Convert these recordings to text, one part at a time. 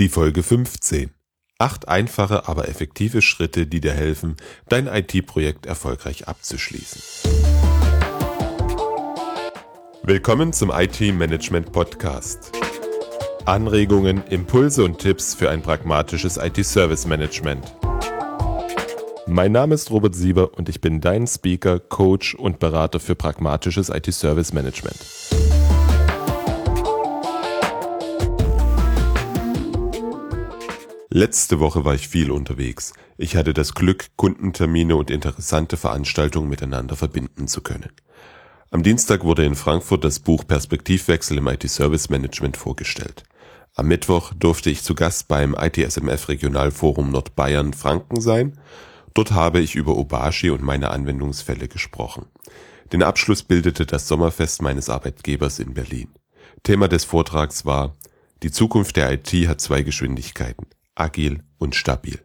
Die Folge 15. Acht einfache, aber effektive Schritte, die dir helfen, dein IT-Projekt erfolgreich abzuschließen. Willkommen zum IT-Management Podcast. Anregungen, Impulse und Tipps für ein pragmatisches IT-Service-Management. Mein Name ist Robert Sieber und ich bin dein Speaker, Coach und Berater für pragmatisches IT-Service-Management. Letzte Woche war ich viel unterwegs. Ich hatte das Glück, Kundentermine und interessante Veranstaltungen miteinander verbinden zu können. Am Dienstag wurde in Frankfurt das Buch Perspektivwechsel im IT-Service Management vorgestellt. Am Mittwoch durfte ich zu Gast beim ITSMF Regionalforum Nordbayern Franken sein. Dort habe ich über Obashi und meine Anwendungsfälle gesprochen. Den Abschluss bildete das Sommerfest meines Arbeitgebers in Berlin. Thema des Vortrags war Die Zukunft der IT hat zwei Geschwindigkeiten agil und stabil.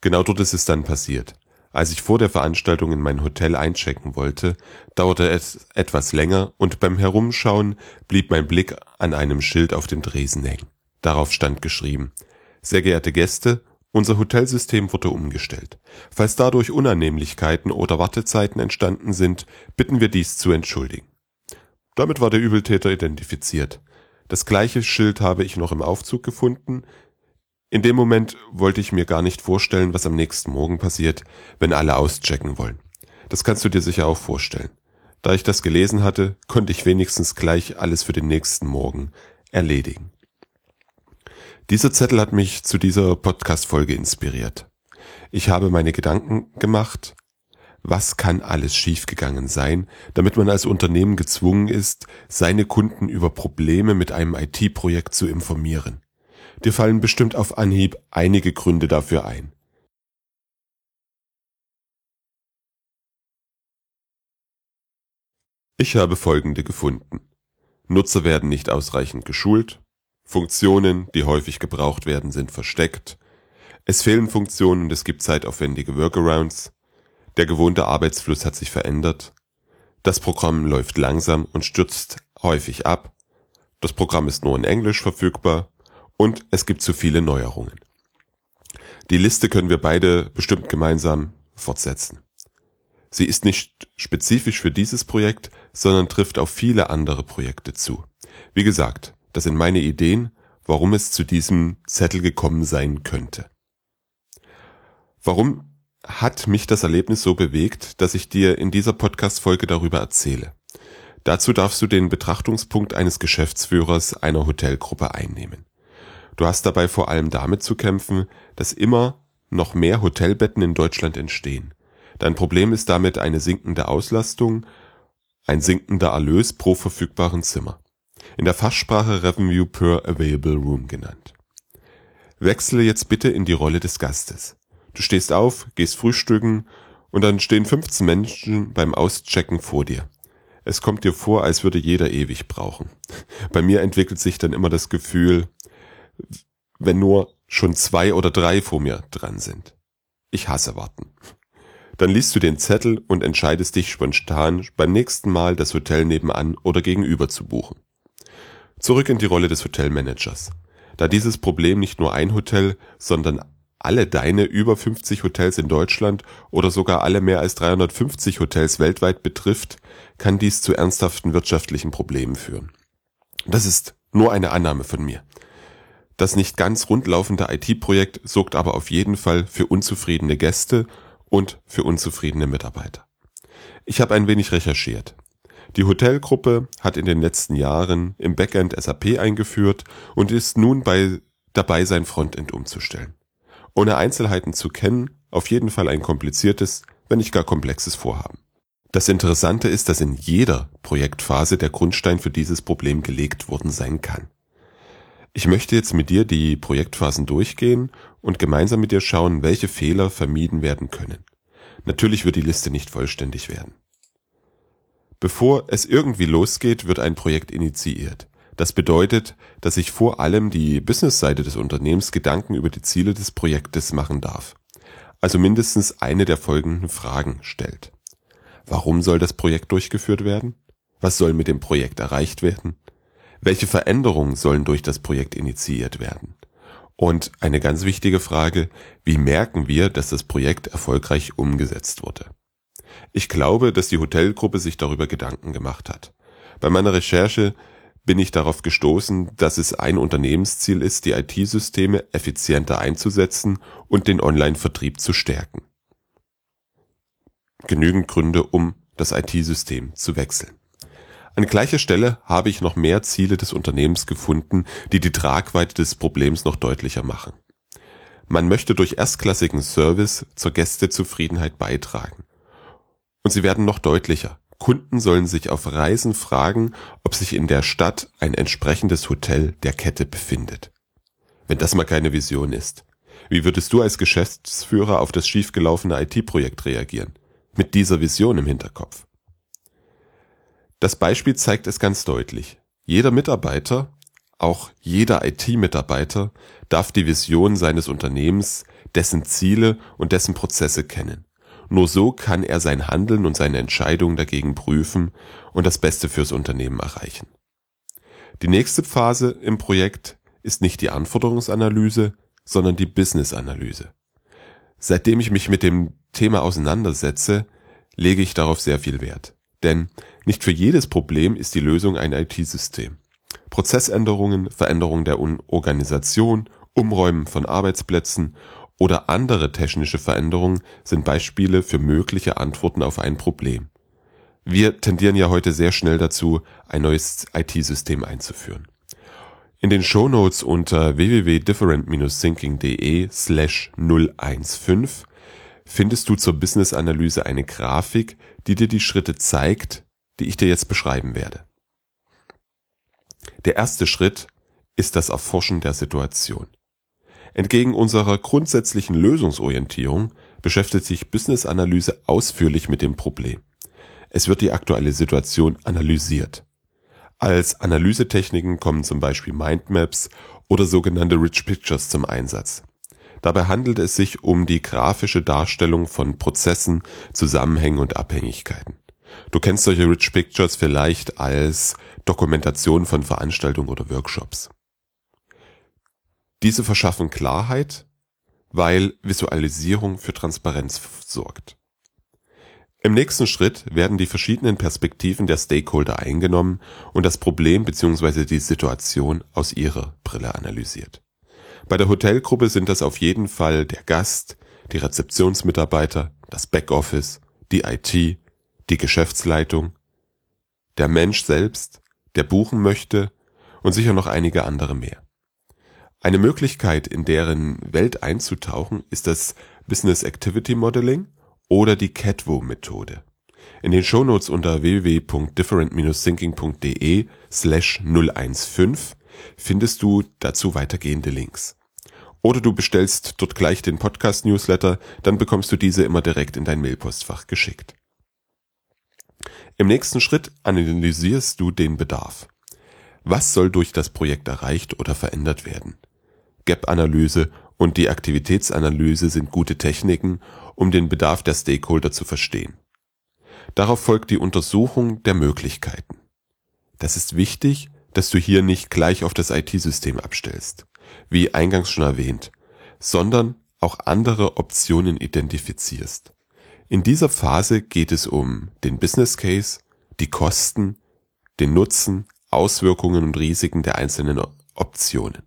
Genau dort ist es dann passiert. Als ich vor der Veranstaltung in mein Hotel einchecken wollte, dauerte es etwas länger und beim Herumschauen blieb mein Blick an einem Schild auf dem Dresen hängen. Darauf stand geschrieben, sehr geehrte Gäste, unser Hotelsystem wurde umgestellt. Falls dadurch Unannehmlichkeiten oder Wartezeiten entstanden sind, bitten wir dies zu entschuldigen. Damit war der Übeltäter identifiziert. Das gleiche Schild habe ich noch im Aufzug gefunden, in dem Moment wollte ich mir gar nicht vorstellen, was am nächsten Morgen passiert, wenn alle auschecken wollen. Das kannst du dir sicher auch vorstellen. Da ich das gelesen hatte, konnte ich wenigstens gleich alles für den nächsten Morgen erledigen. Dieser Zettel hat mich zu dieser Podcast-Folge inspiriert. Ich habe meine Gedanken gemacht, was kann alles schiefgegangen sein, damit man als Unternehmen gezwungen ist, seine Kunden über Probleme mit einem IT-Projekt zu informieren. Dir fallen bestimmt auf Anhieb einige Gründe dafür ein. Ich habe folgende gefunden. Nutzer werden nicht ausreichend geschult, Funktionen, die häufig gebraucht werden, sind versteckt, es fehlen Funktionen und es gibt zeitaufwendige Workarounds, der gewohnte Arbeitsfluss hat sich verändert, das Programm läuft langsam und stürzt häufig ab, das Programm ist nur in Englisch verfügbar und es gibt zu viele Neuerungen. Die Liste können wir beide bestimmt gemeinsam fortsetzen. Sie ist nicht spezifisch für dieses Projekt, sondern trifft auf viele andere Projekte zu. Wie gesagt, das sind meine Ideen, warum es zu diesem Zettel gekommen sein könnte. Warum hat mich das Erlebnis so bewegt, dass ich dir in dieser Podcast-Folge darüber erzähle? Dazu darfst du den Betrachtungspunkt eines Geschäftsführers einer Hotelgruppe einnehmen. Du hast dabei vor allem damit zu kämpfen, dass immer noch mehr Hotelbetten in Deutschland entstehen. Dein Problem ist damit eine sinkende Auslastung, ein sinkender Erlös pro verfügbaren Zimmer. In der Fachsprache Revenue per Available Room genannt. Wechsle jetzt bitte in die Rolle des Gastes. Du stehst auf, gehst frühstücken und dann stehen 15 Menschen beim Auschecken vor dir. Es kommt dir vor, als würde jeder ewig brauchen. Bei mir entwickelt sich dann immer das Gefühl, wenn nur schon zwei oder drei vor mir dran sind. Ich hasse warten. Dann liest du den Zettel und entscheidest dich spontan beim nächsten Mal das Hotel nebenan oder gegenüber zu buchen. Zurück in die Rolle des Hotelmanagers. Da dieses Problem nicht nur ein Hotel, sondern alle deine über 50 Hotels in Deutschland oder sogar alle mehr als 350 Hotels weltweit betrifft, kann dies zu ernsthaften wirtschaftlichen Problemen führen. Das ist nur eine Annahme von mir. Das nicht ganz rundlaufende IT-Projekt sorgt aber auf jeden Fall für unzufriedene Gäste und für unzufriedene Mitarbeiter. Ich habe ein wenig recherchiert. Die Hotelgruppe hat in den letzten Jahren im Backend SAP eingeführt und ist nun bei, dabei, sein Frontend umzustellen. Ohne Einzelheiten zu kennen, auf jeden Fall ein kompliziertes, wenn nicht gar komplexes Vorhaben. Das Interessante ist, dass in jeder Projektphase der Grundstein für dieses Problem gelegt worden sein kann. Ich möchte jetzt mit dir die Projektphasen durchgehen und gemeinsam mit dir schauen, welche Fehler vermieden werden können. Natürlich wird die Liste nicht vollständig werden. Bevor es irgendwie losgeht, wird ein Projekt initiiert. Das bedeutet, dass ich vor allem die Businessseite des Unternehmens Gedanken über die Ziele des Projektes machen darf. Also mindestens eine der folgenden Fragen stellt. Warum soll das Projekt durchgeführt werden? Was soll mit dem Projekt erreicht werden? Welche Veränderungen sollen durch das Projekt initiiert werden? Und eine ganz wichtige Frage, wie merken wir, dass das Projekt erfolgreich umgesetzt wurde? Ich glaube, dass die Hotelgruppe sich darüber Gedanken gemacht hat. Bei meiner Recherche bin ich darauf gestoßen, dass es ein Unternehmensziel ist, die IT-Systeme effizienter einzusetzen und den Online-Vertrieb zu stärken. Genügend Gründe, um das IT-System zu wechseln. An gleicher Stelle habe ich noch mehr Ziele des Unternehmens gefunden, die die Tragweite des Problems noch deutlicher machen. Man möchte durch erstklassigen Service zur Gästezufriedenheit beitragen. Und sie werden noch deutlicher. Kunden sollen sich auf Reisen fragen, ob sich in der Stadt ein entsprechendes Hotel der Kette befindet. Wenn das mal keine Vision ist. Wie würdest du als Geschäftsführer auf das schiefgelaufene IT-Projekt reagieren? Mit dieser Vision im Hinterkopf. Das Beispiel zeigt es ganz deutlich. Jeder Mitarbeiter, auch jeder IT-Mitarbeiter, darf die Vision seines Unternehmens, dessen Ziele und dessen Prozesse kennen. Nur so kann er sein Handeln und seine Entscheidungen dagegen prüfen und das Beste fürs Unternehmen erreichen. Die nächste Phase im Projekt ist nicht die Anforderungsanalyse, sondern die Business-Analyse. Seitdem ich mich mit dem Thema auseinandersetze, lege ich darauf sehr viel Wert. Denn nicht für jedes Problem ist die Lösung ein IT-System. Prozessänderungen, Veränderung der Organisation, Umräumen von Arbeitsplätzen oder andere technische Veränderungen sind Beispiele für mögliche Antworten auf ein Problem. Wir tendieren ja heute sehr schnell dazu, ein neues IT-System einzuführen. In den Shownotes unter www.different-thinking.de slash 015 findest du zur Business-Analyse eine Grafik, die dir die Schritte zeigt, die ich dir jetzt beschreiben werde. Der erste Schritt ist das Erforschen der Situation. Entgegen unserer grundsätzlichen Lösungsorientierung beschäftigt sich Business-Analyse ausführlich mit dem Problem. Es wird die aktuelle Situation analysiert. Als Analysetechniken kommen zum Beispiel Mindmaps oder sogenannte Rich Pictures zum Einsatz. Dabei handelt es sich um die grafische Darstellung von Prozessen, Zusammenhängen und Abhängigkeiten. Du kennst solche Rich Pictures vielleicht als Dokumentation von Veranstaltungen oder Workshops. Diese verschaffen Klarheit, weil Visualisierung für Transparenz sorgt. Im nächsten Schritt werden die verschiedenen Perspektiven der Stakeholder eingenommen und das Problem bzw. die Situation aus ihrer Brille analysiert. Bei der Hotelgruppe sind das auf jeden Fall der Gast, die Rezeptionsmitarbeiter, das Backoffice, die IT, die Geschäftsleitung, der Mensch selbst, der buchen möchte und sicher noch einige andere mehr. Eine Möglichkeit, in deren Welt einzutauchen, ist das Business Activity Modeling oder die CATWO-Methode. In den Shownotes unter www.different-thinking.de slash 015 findest du dazu weitergehende Links. Oder du bestellst dort gleich den Podcast-Newsletter, dann bekommst du diese immer direkt in dein Mailpostfach geschickt. Im nächsten Schritt analysierst du den Bedarf. Was soll durch das Projekt erreicht oder verändert werden? Gap-Analyse und die Aktivitätsanalyse sind gute Techniken, um den Bedarf der Stakeholder zu verstehen. Darauf folgt die Untersuchung der Möglichkeiten. Das ist wichtig, dass du hier nicht gleich auf das IT-System abstellst wie eingangs schon erwähnt, sondern auch andere Optionen identifizierst. In dieser Phase geht es um den Business Case, die Kosten, den Nutzen, Auswirkungen und Risiken der einzelnen Optionen.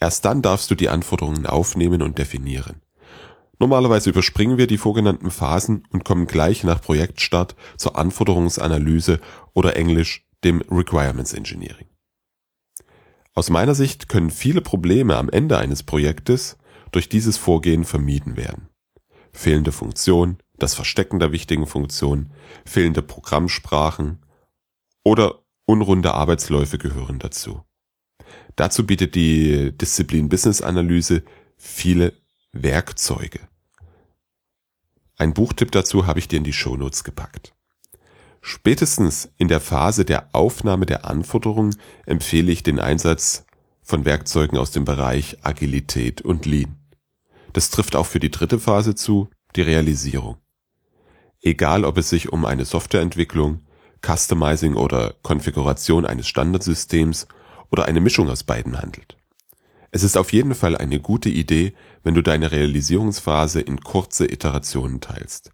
Erst dann darfst du die Anforderungen aufnehmen und definieren. Normalerweise überspringen wir die vorgenannten Phasen und kommen gleich nach Projektstart zur Anforderungsanalyse oder englisch dem Requirements Engineering. Aus meiner Sicht können viele Probleme am Ende eines Projektes durch dieses Vorgehen vermieden werden. Fehlende Funktion, das Verstecken der wichtigen Funktion, fehlende Programmsprachen oder unrunde Arbeitsläufe gehören dazu. Dazu bietet die Disziplin Business Analyse viele Werkzeuge. Ein Buchtipp dazu habe ich dir in die Shownotes gepackt. Spätestens in der Phase der Aufnahme der Anforderungen empfehle ich den Einsatz von Werkzeugen aus dem Bereich Agilität und Lean. Das trifft auch für die dritte Phase zu, die Realisierung. Egal ob es sich um eine Softwareentwicklung, Customizing oder Konfiguration eines Standardsystems oder eine Mischung aus beiden handelt. Es ist auf jeden Fall eine gute Idee, wenn du deine Realisierungsphase in kurze Iterationen teilst.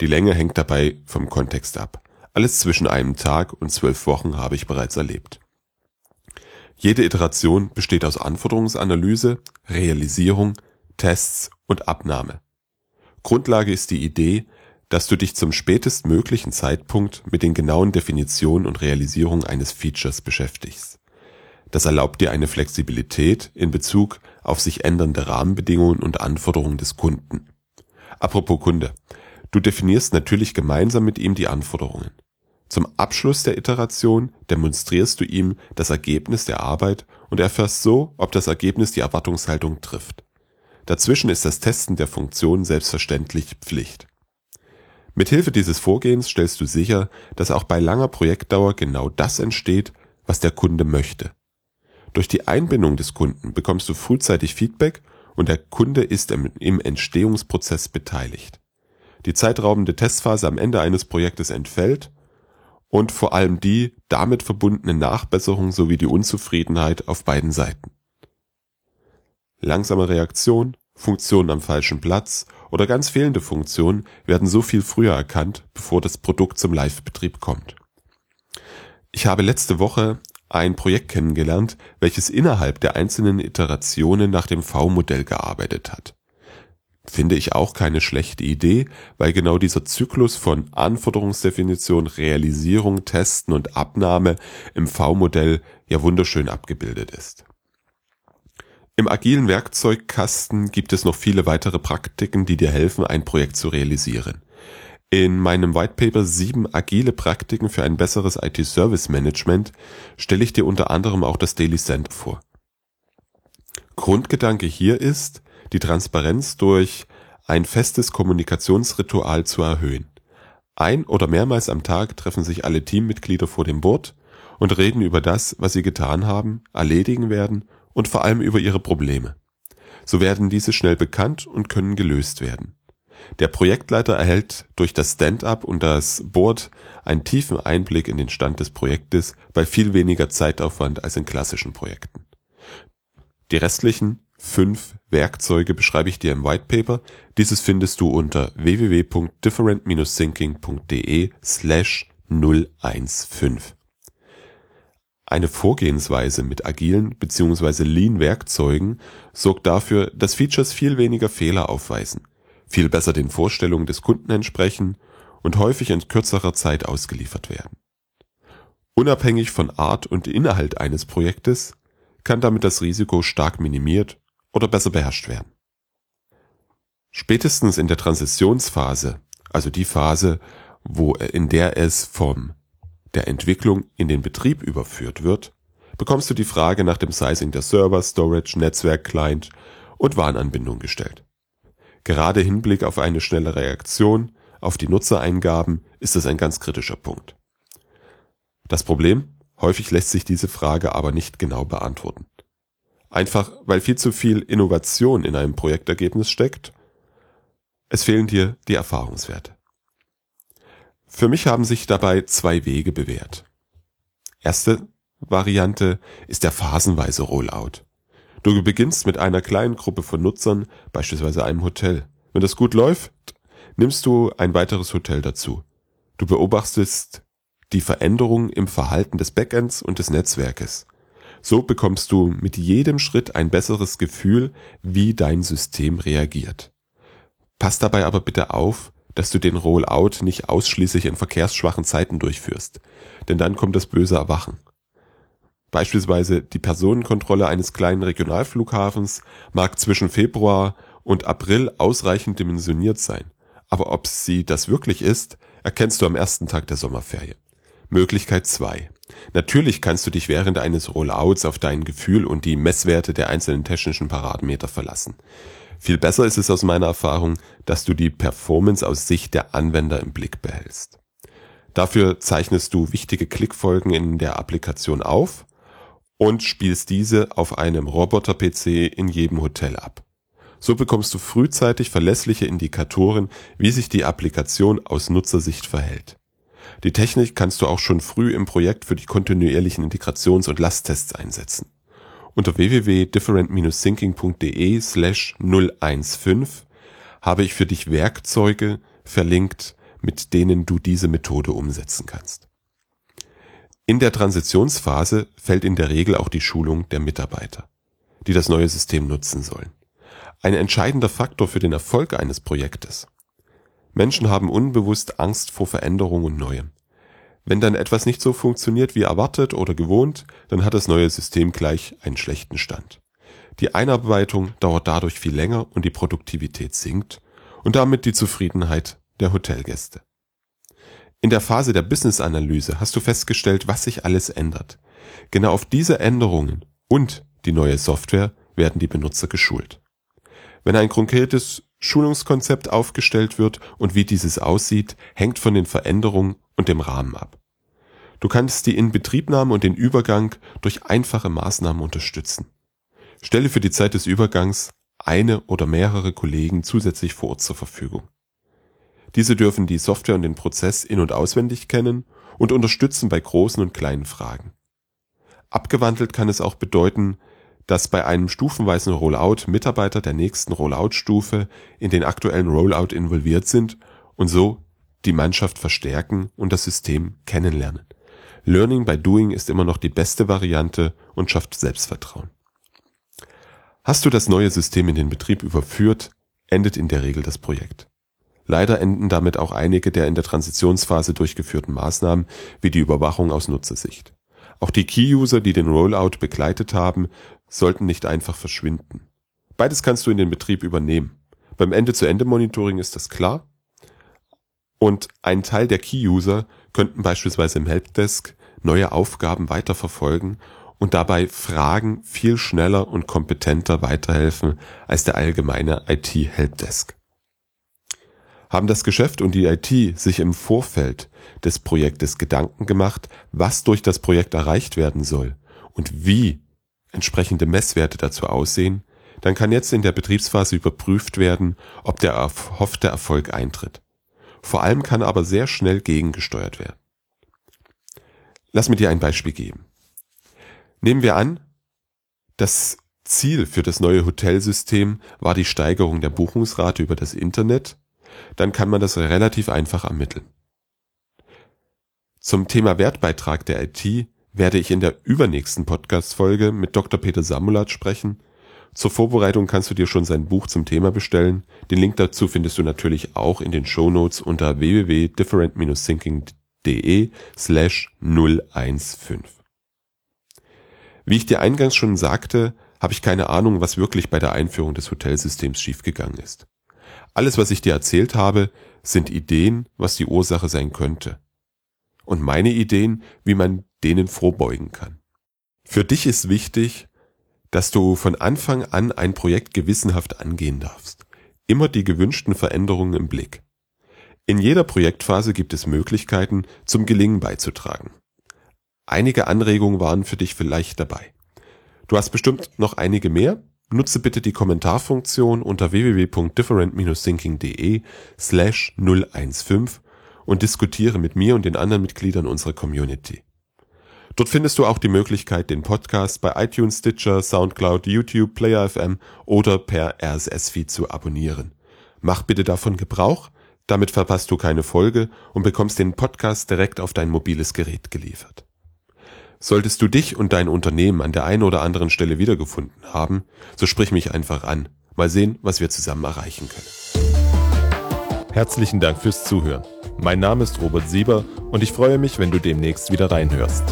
Die Länge hängt dabei vom Kontext ab. Alles zwischen einem Tag und zwölf Wochen habe ich bereits erlebt. Jede Iteration besteht aus Anforderungsanalyse, Realisierung, Tests und Abnahme. Grundlage ist die Idee, dass du dich zum spätestmöglichen Zeitpunkt mit den genauen Definitionen und Realisierung eines Features beschäftigst. Das erlaubt dir eine Flexibilität in Bezug auf sich ändernde Rahmenbedingungen und Anforderungen des Kunden. Apropos Kunde. Du definierst natürlich gemeinsam mit ihm die Anforderungen. Zum Abschluss der Iteration demonstrierst du ihm das Ergebnis der Arbeit und erfährst so, ob das Ergebnis die Erwartungshaltung trifft. Dazwischen ist das Testen der Funktion selbstverständlich Pflicht. Mithilfe dieses Vorgehens stellst du sicher, dass auch bei langer Projektdauer genau das entsteht, was der Kunde möchte. Durch die Einbindung des Kunden bekommst du frühzeitig Feedback und der Kunde ist im Entstehungsprozess beteiligt. Die zeitraubende Testphase am Ende eines Projektes entfällt und vor allem die damit verbundene Nachbesserung sowie die Unzufriedenheit auf beiden Seiten. Langsame Reaktion, Funktionen am falschen Platz oder ganz fehlende Funktionen werden so viel früher erkannt, bevor das Produkt zum Live-Betrieb kommt. Ich habe letzte Woche ein Projekt kennengelernt, welches innerhalb der einzelnen Iterationen nach dem V-Modell gearbeitet hat. Finde ich auch keine schlechte Idee, weil genau dieser Zyklus von Anforderungsdefinition, Realisierung, Testen und Abnahme im V-Modell ja wunderschön abgebildet ist. Im agilen Werkzeugkasten gibt es noch viele weitere Praktiken, die dir helfen, ein Projekt zu realisieren. In meinem Whitepaper 7 agile Praktiken für ein besseres IT-Service Management stelle ich dir unter anderem auch das Daily Center vor. Grundgedanke hier ist, die Transparenz durch ein festes Kommunikationsritual zu erhöhen. Ein oder mehrmals am Tag treffen sich alle Teammitglieder vor dem Board und reden über das, was sie getan haben, erledigen werden und vor allem über ihre Probleme. So werden diese schnell bekannt und können gelöst werden. Der Projektleiter erhält durch das Stand-up und das Board einen tiefen Einblick in den Stand des Projektes bei viel weniger Zeitaufwand als in klassischen Projekten. Die restlichen fünf Werkzeuge beschreibe ich dir im Whitepaper. Dieses findest du unter www.different-thinking.de slash 015. Eine Vorgehensweise mit agilen bzw. Lean Werkzeugen sorgt dafür, dass Features viel weniger Fehler aufweisen, viel besser den Vorstellungen des Kunden entsprechen und häufig in kürzerer Zeit ausgeliefert werden. Unabhängig von Art und Inhalt eines Projektes kann damit das Risiko stark minimiert oder besser beherrscht werden. Spätestens in der Transitionsphase, also die Phase, wo in der es vom der Entwicklung in den Betrieb überführt wird, bekommst du die Frage nach dem Sizing der Server, Storage, Netzwerk, Client und Warnanbindung gestellt. Gerade Hinblick auf eine schnelle Reaktion auf die Nutzereingaben ist es ein ganz kritischer Punkt. Das Problem? Häufig lässt sich diese Frage aber nicht genau beantworten. Einfach weil viel zu viel Innovation in einem Projektergebnis steckt. Es fehlen dir die Erfahrungswerte. Für mich haben sich dabei zwei Wege bewährt. Erste Variante ist der phasenweise Rollout. Du beginnst mit einer kleinen Gruppe von Nutzern, beispielsweise einem Hotel. Wenn das gut läuft, nimmst du ein weiteres Hotel dazu. Du beobachtest die Veränderung im Verhalten des Backends und des Netzwerkes. So bekommst du mit jedem Schritt ein besseres Gefühl, wie dein System reagiert. Pass dabei aber bitte auf, dass du den Rollout nicht ausschließlich in verkehrsschwachen Zeiten durchführst, denn dann kommt das böse Erwachen. Beispielsweise die Personenkontrolle eines kleinen Regionalflughafens mag zwischen Februar und April ausreichend dimensioniert sein, aber ob sie das wirklich ist, erkennst du am ersten Tag der Sommerferien. Möglichkeit 2. Natürlich kannst du dich während eines Rollouts auf dein Gefühl und die Messwerte der einzelnen technischen Parameter verlassen. Viel besser ist es aus meiner Erfahrung, dass du die Performance aus Sicht der Anwender im Blick behältst. Dafür zeichnest du wichtige Klickfolgen in der Applikation auf und spielst diese auf einem Roboter-PC in jedem Hotel ab. So bekommst du frühzeitig verlässliche Indikatoren, wie sich die Applikation aus Nutzersicht verhält. Die Technik kannst du auch schon früh im Projekt für die kontinuierlichen Integrations- und Lasttests einsetzen. Unter www.different-thinking.de slash 015 habe ich für dich Werkzeuge verlinkt, mit denen du diese Methode umsetzen kannst. In der Transitionsphase fällt in der Regel auch die Schulung der Mitarbeiter, die das neue System nutzen sollen. Ein entscheidender Faktor für den Erfolg eines Projektes. Menschen haben unbewusst Angst vor Veränderung und Neuem. Wenn dann etwas nicht so funktioniert wie erwartet oder gewohnt, dann hat das neue System gleich einen schlechten Stand. Die Einarbeitung dauert dadurch viel länger und die Produktivität sinkt und damit die Zufriedenheit der Hotelgäste. In der Phase der Business-Analyse hast du festgestellt, was sich alles ändert. Genau auf diese Änderungen und die neue Software werden die Benutzer geschult. Wenn ein konkretes Schulungskonzept aufgestellt wird und wie dieses aussieht, hängt von den Veränderungen und dem Rahmen ab. Du kannst die Inbetriebnahme und den Übergang durch einfache Maßnahmen unterstützen. Stelle für die Zeit des Übergangs eine oder mehrere Kollegen zusätzlich vor Ort zur Verfügung. Diese dürfen die Software und den Prozess in- und auswendig kennen und unterstützen bei großen und kleinen Fragen. Abgewandelt kann es auch bedeuten, dass bei einem stufenweisen Rollout Mitarbeiter der nächsten Rollout-Stufe in den aktuellen Rollout involviert sind und so die Mannschaft verstärken und das System kennenlernen. Learning by Doing ist immer noch die beste Variante und schafft Selbstvertrauen. Hast du das neue System in den Betrieb überführt, endet in der Regel das Projekt. Leider enden damit auch einige der in der Transitionsphase durchgeführten Maßnahmen wie die Überwachung aus Nutzersicht. Auch die Key-User, die den Rollout begleitet haben, sollten nicht einfach verschwinden. Beides kannst du in den Betrieb übernehmen. Beim Ende-zu-Ende-Monitoring ist das klar. Und ein Teil der Key-User könnten beispielsweise im Helpdesk neue Aufgaben weiterverfolgen und dabei Fragen viel schneller und kompetenter weiterhelfen als der allgemeine IT-Helpdesk. Haben das Geschäft und die IT sich im Vorfeld des Projektes Gedanken gemacht, was durch das Projekt erreicht werden soll und wie entsprechende Messwerte dazu aussehen, dann kann jetzt in der Betriebsphase überprüft werden, ob der erhoffte Erfolg eintritt. Vor allem kann aber sehr schnell gegengesteuert werden. Lass mir dir ein Beispiel geben. Nehmen wir an, das Ziel für das neue Hotelsystem war die Steigerung der Buchungsrate über das Internet, dann kann man das relativ einfach ermitteln. Zum Thema Wertbeitrag der IT werde ich in der übernächsten Podcast-Folge mit Dr. Peter Samulat sprechen. Zur Vorbereitung kannst du dir schon sein Buch zum Thema bestellen. Den Link dazu findest du natürlich auch in den Show Notes unter www.different-thinking.de slash 015. Wie ich dir eingangs schon sagte, habe ich keine Ahnung, was wirklich bei der Einführung des Hotelsystems schiefgegangen ist. Alles, was ich dir erzählt habe, sind Ideen, was die Ursache sein könnte. Und meine Ideen, wie man denen vorbeugen kann. Für dich ist wichtig, dass du von Anfang an ein Projekt gewissenhaft angehen darfst. Immer die gewünschten Veränderungen im Blick. In jeder Projektphase gibt es Möglichkeiten, zum Gelingen beizutragen. Einige Anregungen waren für dich vielleicht dabei. Du hast bestimmt noch einige mehr. Nutze bitte die Kommentarfunktion unter www.different-thinking.de slash 015 und diskutiere mit mir und den anderen Mitgliedern unserer Community. Dort findest du auch die Möglichkeit, den Podcast bei iTunes, Stitcher, Soundcloud, YouTube, Player FM oder per RSS-Feed zu abonnieren. Mach bitte davon Gebrauch, damit verpasst du keine Folge und bekommst den Podcast direkt auf dein mobiles Gerät geliefert. Solltest du dich und dein Unternehmen an der einen oder anderen Stelle wiedergefunden haben, so sprich mich einfach an. Mal sehen, was wir zusammen erreichen können. Herzlichen Dank fürs Zuhören. Mein Name ist Robert Sieber und ich freue mich, wenn du demnächst wieder reinhörst.